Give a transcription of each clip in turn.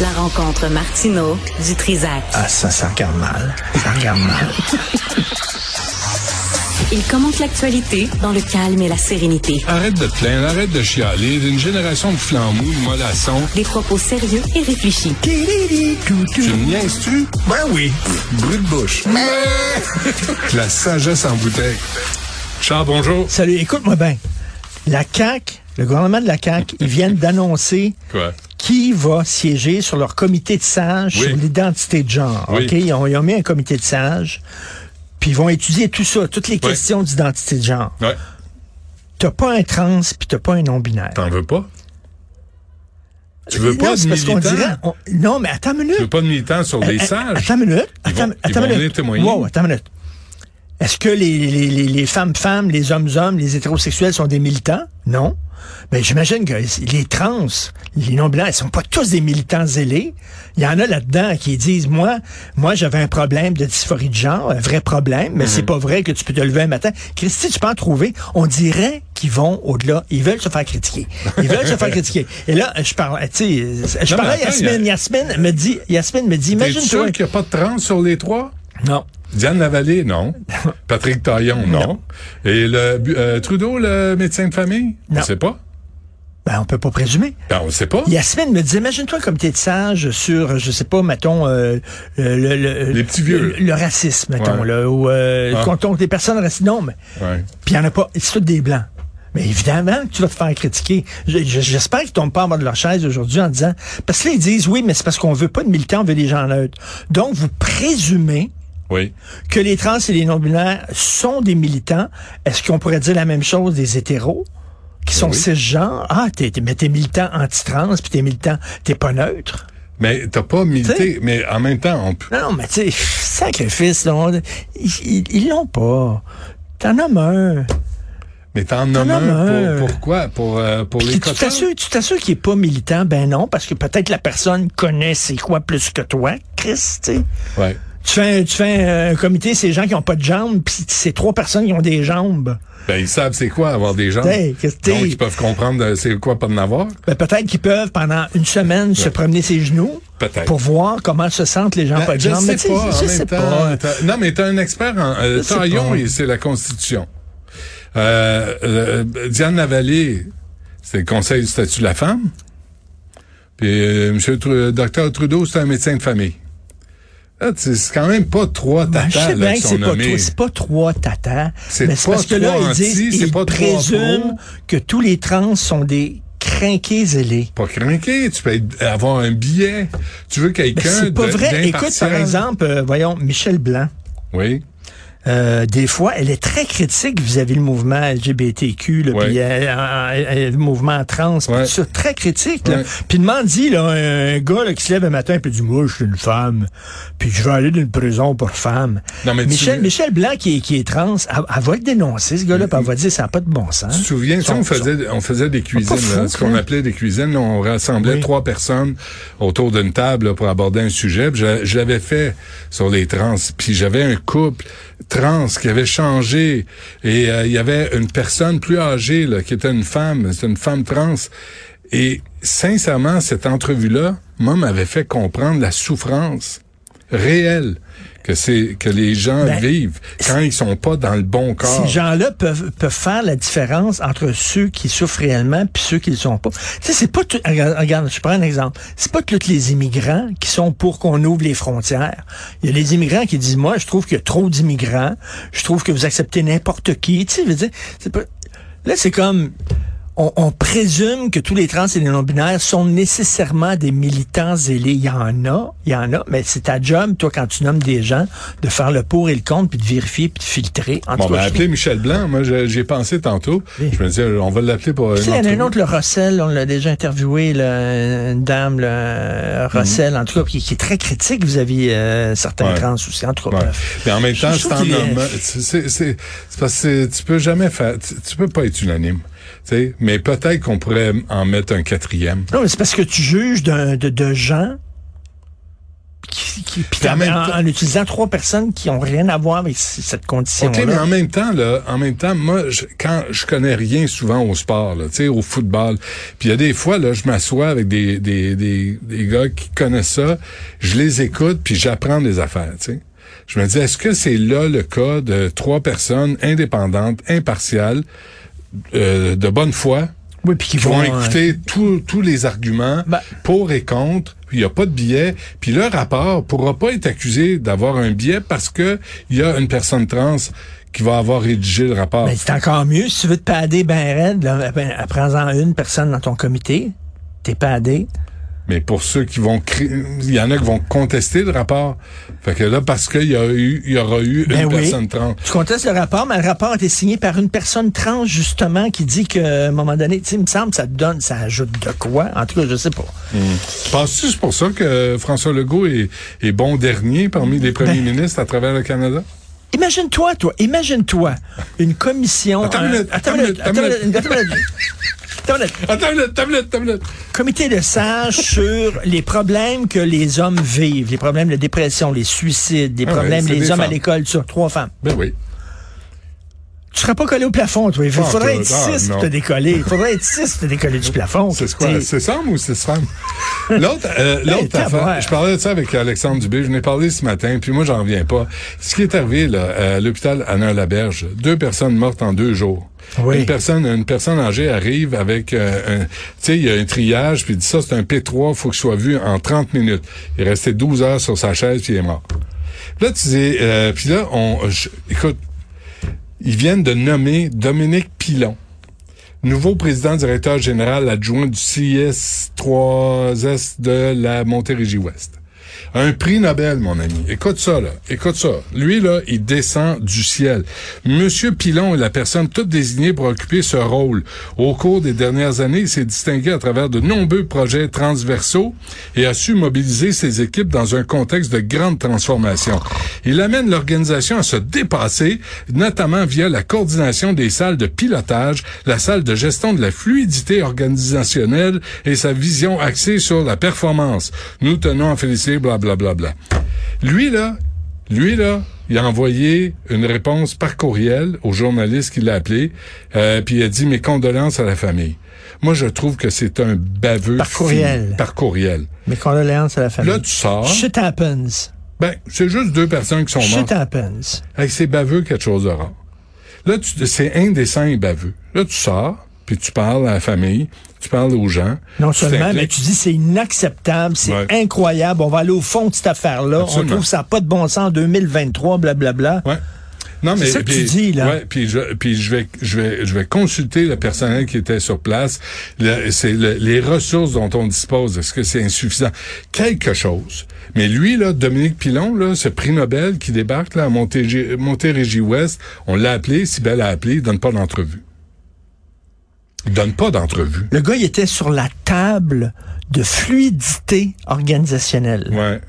La rencontre Martino du Trizac. Ah, ça, ça regarde mal. Ça regarde mal. Il commente l'actualité dans le calme et la sérénité. Arrête de te plaindre, arrête de chialer. D'une génération de flambous, de mollassons. Des propos sérieux et réfléchis. Tu me niaises-tu? Ben oui. Brut de bouche. La sagesse en bouteille. Charles, bonjour. Salut, écoute-moi bien. La CAQ, le gouvernement de la CAQ, ils viennent d'annoncer Quoi? Qui va siéger sur leur comité de sages Oui. sur l'identité de genre. Oui. OK? Ils ont, ils ont mis un comité de sages, puis ils vont étudier tout ça, toutes les questions d'identité de genre. T'as pas un trans, puis t'as pas un non-binaire. T'en veux pas? Tu veux Non, pas de parce qu'on militants? dirait- on- Non, mais attends une minute. Tu veux pas de militants sur Euh, des euh, sages? Attends une minute. Ils Attends, vont- attends ils vont minute. témoigner? Wow, attends une minute. Est-ce que les, les, les, les femmes-femmes, les hommes-hommes, les hétérosexuels sont des militants? Non. Mais j'imagine que les trans, les non-blancs, ils sont pas tous des militants zélés. Il y en a là-dedans qui disent, moi, moi, j'avais un problème de dysphorie de genre, un vrai problème, mais Mhm. c'est pas vrai que tu peux te lever un matin. Christy, tu peux en trouver. On dirait qu'ils vont au-delà. Ils veulent se faire critiquer. Ils veulent se faire critiquer. Et là, je parle, tu sais, je Non, parlais à Yasmine. a- Yasmine me dit, Yasmine me dit, imagine-toi. sûr qu'il n'y a pas de trans sur les trois? Non. Diane Lavallée, non. Patrick Taillon, non. Non. Et le euh, Trudeau, le médecin de famille? On Non. sait pas. Ben, on peut pas présumer. Ben, on sait pas. Yasmine me dit, imagine-toi un comité de sages sur, je sais pas, mettons, euh, le, le- le- Les petits vieux. Le, le racisme, mettons, Ouais. là, ou euh, Ah. contre les personnes racistes. Non, mais, Ouais. puis il y en a pas, c'est tous des blancs. Mais évidemment tu vas te faire critiquer. Je- je- J'espère qu'ils tombent pas en bas de leur chaise aujourd'hui en disant, parce que là, ils disent, oui, mais c'est parce qu'on veut pas de militants, on veut des gens neutres. Donc, vous présumez Oui. que les trans et les non-binaires sont des militants. Est-ce qu'on pourrait dire la même chose des hétéros? Qui sont oui. cisgenres? Ah, t'es, mais t'es militant anti-trans, puis t'es militant, t'es pas neutre. Mais t'as pas milité, T'sais. mais en même temps, on peut. Non, mais tu sais, sacrifice, là, on- ils, l'ont pas. T'en as un. Mais t'en nommes as un un. pour, pourquoi? Pour, euh, pour les tu t'assures, tu t'assures qu'il est pas militant? Ben non, parce que peut-être la personne connaît c'est quoi plus que toi, Chris, tu sais. Ouais. Tu fais, un- tu fais un, un comité, c'est gens qui ont pas de jambes, puis c'est trois personnes qui ont des jambes. Ben, ils savent c'est quoi avoir des. Hey, que Donc, t'es- ils peuvent comprendre euh, c'est quoi pas de n'avoir. Ben, peut-être qu'ils peuvent, pendant une semaine, se promener ses genoux Peut-être. pour voir comment se sentent les gens Ben, pas de jambes. sais, pas, en je sais pas. t'as- Non, mais t'as un expert en... Euh, Taillon, pas. il- c'est la Constitution. Euh, euh, Diane Lavallée, c'est le Conseil du statut de la femme. Puis euh, M. Tru- Dr Trudeau, c'est un médecin de famille. Sais, c'est quand même pas trois Ben, je tatas sais là, bien que c'est pas, c'est pas trois tatas. C'est parce que là, ils disent, ils présument que tous les trans sont des crinqués zélés. Pas craqué, tu peux être- avoir un billet. Tu veux Ben, quelqu'un c'est pas de- vrai. Écoute, par exemple, euh, voyons, Michel Blanc. Oui. Euh, des fois, elle est très critique vis-à-vis le mouvement LGBTQ, là, Ouais. puis euh, euh, le mouvement trans, puis Ouais. ça, très critique. Là. Ouais. Puis demande dit là, un, un gars là, qui se lève un matin et dit moi je suis une femme, puis je vais aller dans une prison pour femme. Non, mais tu- Michel, Michel Blanc qui est, qui est trans, elle, elle va le dénoncer ce gars-là, puis elle va dire ça n'a pas de bon sens. Tu te souviens, Son- on faisait, on faisait des cuisines, fou, là, ce qu'on ça. appelait des cuisines. là, On rassemblait Oui. trois personnes autour d'une table là, pour aborder un sujet. Puis Je, je l'avais fait sur les trans. Puis j'avais un couple trans qui avait changé. Et euh, il y avait une personne plus âgée là, qui était une femme. C'est une femme trans. Et sincèrement, cette entrevue-là, moi, m'avait fait comprendre la souffrance réel que c'est que les gens Ben, vivent quand ils sont pas dans le bon corps. Ces gens-là peuvent, peuvent faire la différence entre ceux qui souffrent réellement puis ceux qui ne le sont pas. Tu sais, c'est pas tout, regarde, regarde, je prends un exemple. C'est pas tous les immigrants qui sont pour qu'on ouvre les frontières. Il y a les immigrants qui disent, moi, je trouve qu'il y a trop d'immigrants. Je trouve que vous acceptez n'importe qui. Tu sais, je veux dire, c'est pas, là, c'est comme, on, on présume que tous les trans et les non-binaires sont nécessairement des militants zélés. Il y en a, il y en a, mais c'est ta job, toi, quand tu nommes des gens, de faire le pour et le contre, puis de vérifier, puis de filtrer. En Bon, ben, appeler Michel Blanc, moi, je- j'y ai pensé tantôt. Oui. Je me dis, on va l'appeler pour Tu une sais, il y en a un autre, le Rossel, on l'a déjà interviewé, là, une dame, le Rossel, en tout cas, qui, qui est très critique vis-à-vis euh, certains Ouais. trans aussi. En tout cas, Ouais. bref. Mais en même temps, c'est en est- c'est parce que tu peux jamais faire, tu, tu peux pas être unanime, tu sais. Mais peut-être qu'on pourrait en mettre un quatrième. Non, mais c'est parce que tu juges d'un- de, de gens qui, qui puis en en, utilisant trois personnes qui ont rien à voir avec cette condition-là. Ok, mais en même temps, là, en même temps, moi, je, quand je connais rien souvent au sport, là, au football, puis il y a des fois, là, je m'assois avec des, des, des, des gars qui connaissent ça, je les écoute, puis j'apprends des affaires, tu sais. Je me dis, est-ce que c'est là le cas de trois personnes indépendantes, impartiales, euh, de bonne foi, oui, puis qui qui vont vont, écouter tous tous les arguments Ben- pour et contre, puis il n'y a pas de biais, puis le rapport pourra pas être accusé d'avoir un biais parce que il y a une personne trans qui va avoir rédigé le rapport. C'est encore mieux. Si tu veux te pader ben raide, là, ben, prends-en une personne dans ton comité. T'es padé. Mais pour ceux qui vont il y en a qui vont contester le rapport. Fait que là, parce qu'il y a eu, il y aura eu Ben une oui. personne trans. Tu contestes le rapport, mais le rapport a été signé par une personne trans, justement, qui dit qu'à un moment donné, tu sais, il me semble, ça te donne, ça ajoute de quoi? En tout cas, je sais pas. Penses-tu que c'est pour ça que François Legault est, est bon dernier parmi les premiers Ben- ministres à travers le Canada? Imagine-toi, toi, imagine-toi une commission. Attends une minute, attends minute, attends une minute, attends une minute. Attends. Attends attends. Comité de sages sur les problèmes que les hommes vivent, les problèmes de dépression, les suicides, les Ah problèmes des hommes à l'école sur trois femmes. Ben oui. Tu serais pas collé au plafond, toi. Il Ah, faudrait toi, être ah, six pour te décoller. Il faudrait être six pour te décoller du plafond. C'est quoi? C'est Sam ou c'est Sam? L'autre, euh, l'autre je parlais de ça avec Alexandre Dubé, je n'ai parlé ce matin, puis moi, j'en reviens pas. Ce qui est arrivé, là, à l'hôpital Anna-Laberge, deux personnes mortes en deux jours. Une personne, une personne âgée arrive avec euh, un, tu sais, il y a un triage, puis il dit ça, c'est un P3, faut qu'il soit vu en 30 minutes. Il restait 12 heures sur sa chaise, puis il est mort. Là, tu dis, euh, puis là, on, je- écoute, ils viennent de nommer Dominique Pilon, nouveau président directeur général adjoint du CIS-3S de la Montérégie-Ouest. Un prix Nobel, mon ami. Écoute ça, là. Écoute ça. Lui, là, il descend du ciel. Monsieur Pilon est la personne toute désignée pour occuper ce rôle. Au cours des dernières années, il s'est distingué à travers de nombreux projets transversaux et a su mobiliser ses équipes dans un contexte de grande transformation. Il amène l'organisation à se dépasser, notamment via la coordination des salles de pilotage, la salle de gestion de la fluidité organisationnelle et sa vision axée sur la performance. Nous tenons à féliciter blablabla. Bla, bla. Lui, là, lui, là, il a envoyé une réponse par courriel au journaliste qui l'a appelé, euh, puis il a dit mes condoléances à la famille. Moi, je trouve que c'est un baveux. Par courriel. fini. Par courriel. Mes condoléances à la famille. Là, tu sors. Shit happens. Ben, c'est juste deux personnes qui sont Shit mortes. happens. Hey, c'est baveux quelque chose de rare. Là, c'est indécent et baveux. Là, tu sors, puis tu parles à la famille, tu parles aux gens. Non seulement, mais tu dis c'est inacceptable, c'est Ouais. incroyable, on va aller au fond de cette affaire-là, on trouve ça pas de bon sens en 2023, blablabla. Ouais. Non, mais C'est ça que puis- tu dis, là. Ouais, puis je, puis je vais, je vais, je vais consulter le personnel qui était sur place. Le- c'est le- les ressources dont on dispose. Est-ce que c'est insuffisant? Quelque chose. Mais lui, là, Dominique Pilon, là, ce prix Nobel qui débarque là à Montérégie- Montérégie-Ouest, on l'a appelé, Sibelle a appelé, il donne pas d'entrevue. Il donne pas d'entrevue. Le gars, il était sur la table de fluidité organisationnelle. Ouais.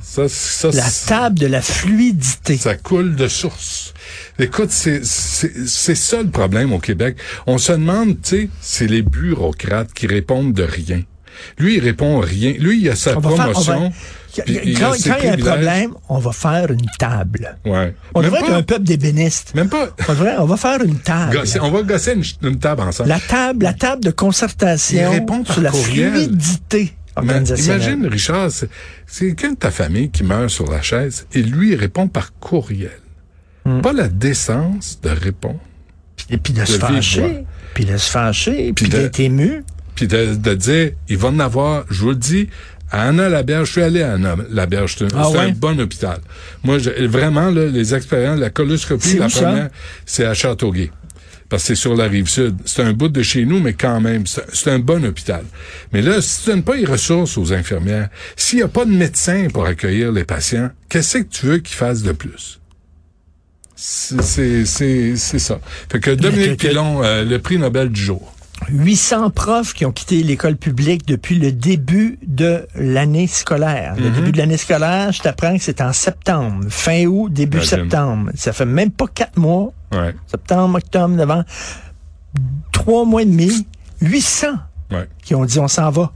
Ça, ça, La table de la fluidité. Ça coule de source. Écoute, c'est c'est c'est ça le problème au Québec. On se demande, tu sais, c'est les bureaucrates qui répondent de rien. Lui, il répond rien. Lui, il a sa On faire- promotion. va- puis il quand il y a un problème, on va faire une table. Ouais. On devrait être un peuple d'ébénistes. même pas. On, devrait- on va faire une table. gosser- on va gosser une, une table ensemble. La table, la table de Il concertation sur la courriel. fluidité imagine, Richard, c'est- quelqu'un de ta famille qui meurt sur la chaise et lui il répond par courriel. Hmm. Pas la décence de répondre, Et puis de se de fâcher, puis de se fâcher, puis d'être ému. Puis de, de dire, il va en avoir, je vous le dis, à Anna-Laberge, je suis allé à c'est un, Ah c'est un ouais? bon hôpital. Moi, je- vraiment, là, les expériences, la coloscopie, la première, c'est à Châteauguay. Parce que c'est sur la rive sud. C'est un bout de chez nous, mais quand même, c'est un bon hôpital. Mais là, si tu donnes pas les ressources aux infirmières, s'il n'y a pas de médecin pour accueillir les patients, qu'est-ce que tu veux qu'ils fassent de plus? C'est- ça. Fait que Dominique que- que- Pilon, euh, le prix Nobel du jour. 800 profs qui ont quitté l'école publique depuis le début de l'année scolaire. Mhm. Le début de l'année scolaire, je t'apprends que c'est en septembre, fin août, début septembre. Ça fait même pas quatre mois. Ouais, Septembre, octobre, novembre. Trois mois et demi, 800 ouais. qui ont dit on s'en va.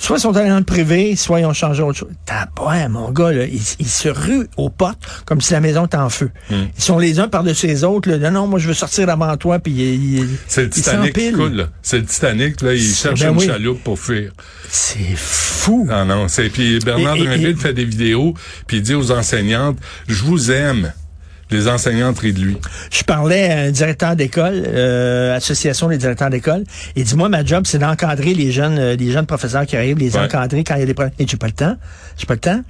Soit ils sont allés dans le privé, soit ils ont changé autre chose. T'as ouais, mon gars, là, ils, ils se ruent aux portes comme si la maison était en feu. Hmm. Ils sont les uns par-dessus les autres. Là. Non, non, moi je veux sortir avant toi, puis ils, ils- C'est le ils Titanic qui coule, là. C'est le Titanic, là, il C'est- cherche ben une oui. chaloupe pour fuir. C'est fou. Non, non, c'est, puis Bernard Drinville fait des vidéos, puis il dit aux enseignantes, je vous aime. Les enseignantes rient de lui. Je parlais à un directeur d'école, euh, association des directeurs d'école. Il dit moi ma job c'est d'encadrer les jeunes, euh, les jeunes professeurs qui arrivent, les Ouais. encadrer quand il y a des problèmes. Et j'ai pas le temps, j'ai pas le temps.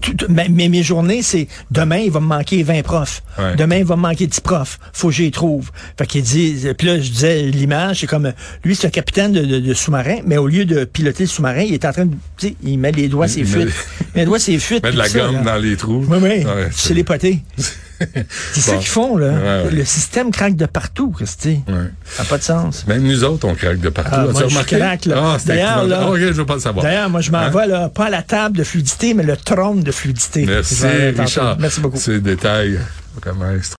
Tout- tout- mais mais mes journées c'est demain il va me manquer 20 profs, Ouais. demain il va me manquer 10 profs. Faut que j'y trouve. Fait qu'il dit, puis là je disais l'image c'est comme lui c'est un capitaine de, de- de sous-marin, mais au lieu de piloter le sous-marin il est en train de, tu sais, il met les doigts ses il met les doigts ses fuites. Mettre de la ça, gomme là. dans les trous. Oui, oui. Ouais, c'est les potés. C'est ça qu'ils font, là. Ouais, ouais. Le système craque de partout, Christy. Ouais. Ça n'a pas de sens. Même nous autres, on craque de partout. Ah, moi, je craque, là. Ah, D'ailleurs, là- Ah, je veux pas le savoir. D'ailleurs, moi, je m'en Hein? vais, là, pas à la table de fluidité, mais le trône de fluidité. Merci. Richard. Merci beaucoup. Ces détails, vraiment.